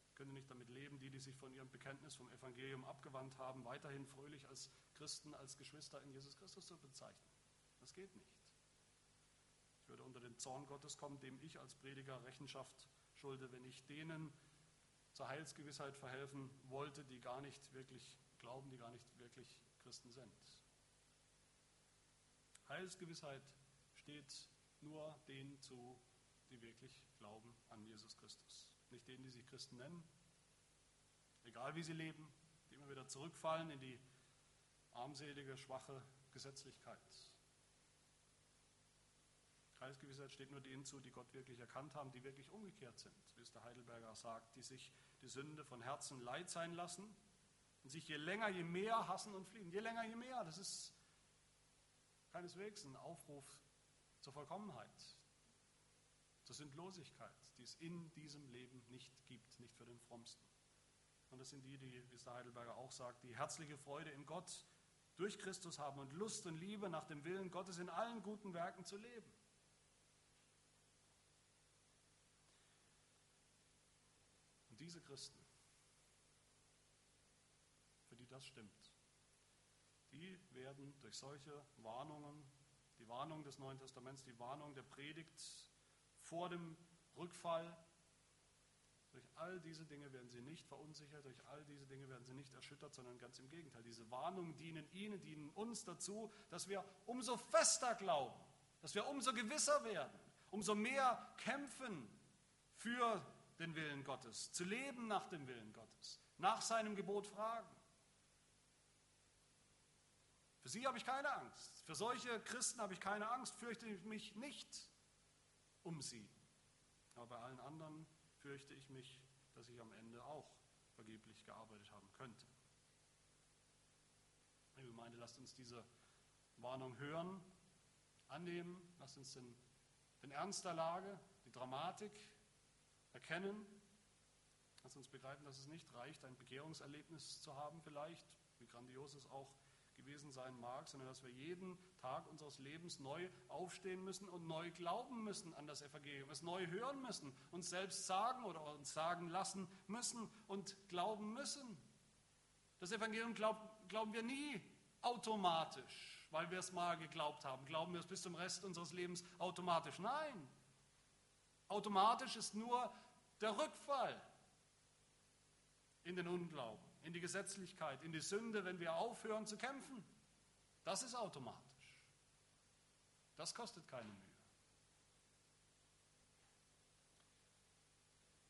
Ich könnte nicht damit leben, die, die sich von ihrem Bekenntnis vom Evangelium abgewandt haben, weiterhin fröhlich als Christen, als Geschwister in Jesus Christus zu bezeichnen. Das geht nicht. Ich würde unter den Zorn Gottes kommen, dem ich als Prediger Rechenschaft schulde, wenn ich denen zur Heilsgewissheit verhelfen wollte, die gar nicht wirklich glauben, die gar nicht wirklich Christen sind. Heilsgewissheit steht nur denen zu, die wirklich glauben an Jesus Christus. Nicht denen, die sich Christen nennen, egal wie sie leben, die immer wieder zurückfallen in die armselige, schwache Gesetzlichkeit. Heilsgewissheit steht nur denen zu, die Gott wirklich erkannt haben, die wirklich umgekehrt sind, wie es der Heidelberger sagt, die sich die Sünde von Herzen leid sein lassen und sich je länger, je mehr hassen und fliehen. Je länger, je mehr. Das ist keineswegs ein Aufruf zur Vollkommenheit, zur Sündlosigkeit, die es in diesem Leben nicht gibt, nicht für den Frommsten. Und das sind die, die, wie es der Heidelberger auch sagt, die herzliche Freude in Gott durch Christus haben und Lust und Liebe nach dem Willen Gottes in allen guten Werken zu leben. Und diese Christen, für die das stimmt, die werden durch solche Warnungen die Warnung des Neuen Testaments, die Warnung der Predigt vor dem Rückfall. Durch all diese Dinge werden sie nicht verunsichert, durch all diese Dinge werden sie nicht erschüttert, sondern ganz im Gegenteil. Diese Warnungen dienen ihnen, dienen uns dazu, dass wir umso fester glauben, dass wir umso gewisser werden, umso mehr kämpfen für den Willen Gottes, zu leben nach dem Willen Gottes, nach seinem Gebot fragen. Für sie habe ich keine Angst. Für solche Christen habe ich keine Angst, fürchte ich mich nicht um sie. Aber bei allen anderen fürchte ich mich, dass ich am Ende auch vergeblich gearbeitet haben könnte. Liebe Gemeinde, lasst uns diese Warnung hören, annehmen, lasst uns den, den Ernst der Lage, die Dramatik erkennen. Lasst uns begreifen, dass es nicht reicht, ein Bekehrungserlebnis zu haben vielleicht, wie grandios es auch gewesen sein mag, sondern dass wir jeden Tag unseres Lebens neu aufstehen müssen und neu glauben müssen an das Evangelium, es neu hören müssen, uns selbst sagen oder uns sagen lassen müssen und glauben müssen. Das Evangelium glaub, glauben wir nie automatisch, weil wir es mal geglaubt haben. Glauben wir es bis zum Rest unseres Lebens automatisch? Nein. Automatisch ist nur der Rückfall in den Unglauben in die Gesetzlichkeit, in die Sünde, wenn wir aufhören zu kämpfen. Das ist automatisch. Das kostet keine Mühe.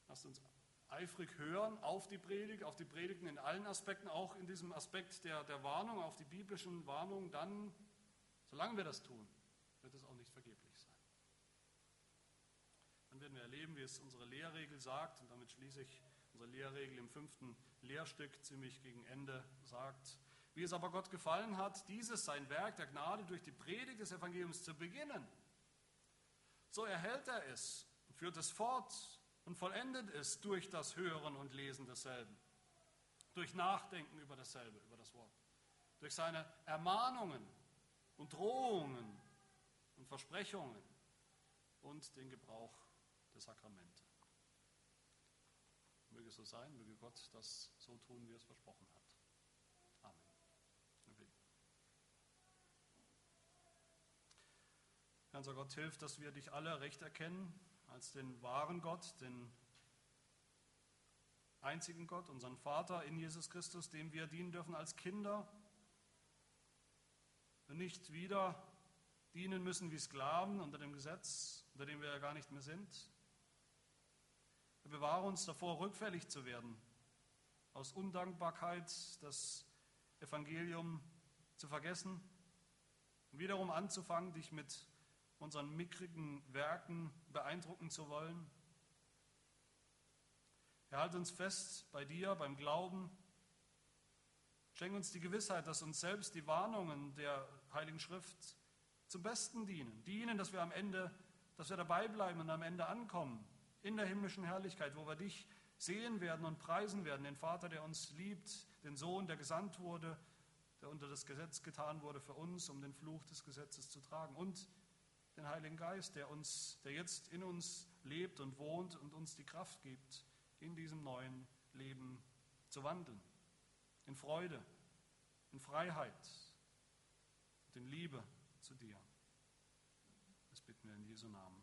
Lasst uns eifrig hören auf die Predigt, auf die Predigten in allen Aspekten, auch in diesem Aspekt der, der Warnung, auf die biblischen Warnungen. Dann, solange wir das tun, wird es auch nicht vergeblich sein. Dann werden wir erleben, wie es unsere Lehrregel sagt, und damit schließe ich unsere Lehrregel im fünften Lehrstück ziemlich gegen Ende sagt. Wie es aber Gott gefallen hat, dieses sein Werk der Gnade durch die Predigt des Evangeliums zu beginnen, so erhält er es und führt es fort und vollendet es durch das Hören und Lesen desselben, durch Nachdenken über dasselbe, über das Wort, durch seine Ermahnungen und Drohungen und Versprechungen und den Gebrauch der Sakramente. Möge so sein, möge Gott das so tun, wie er es versprochen hat. Amen. Herr unser Gott, hilf, dass wir dich alle recht erkennen als den wahren Gott, den einzigen Gott, unseren Vater in Jesus Christus, dem wir dienen dürfen als Kinder und nicht wieder dienen müssen wie Sklaven unter dem Gesetz, unter dem wir ja gar nicht mehr sind, Bewahre uns davor, rückfällig zu werden, aus Undankbarkeit das Evangelium zu vergessen und wiederum anzufangen, dich mit unseren mickrigen Werken beeindrucken zu wollen. Erhalte uns fest bei dir, beim Glauben. Schenk uns die Gewissheit, dass uns selbst die Warnungen der Heiligen Schrift zum Besten dienen. Dienen, dass wir am Ende, dass wir dabei bleiben und am Ende ankommen in der himmlischen Herrlichkeit, wo wir dich sehen werden und preisen werden, den Vater, der uns liebt, den Sohn, der gesandt wurde, der unter das Gesetz getan wurde für uns, um den Fluch des Gesetzes zu tragen, und den Heiligen Geist, der uns, der jetzt in uns lebt und wohnt und uns die Kraft gibt, in diesem neuen Leben zu wandeln, in Freude, in Freiheit und in Liebe zu dir. Das bitten wir in Jesu Namen.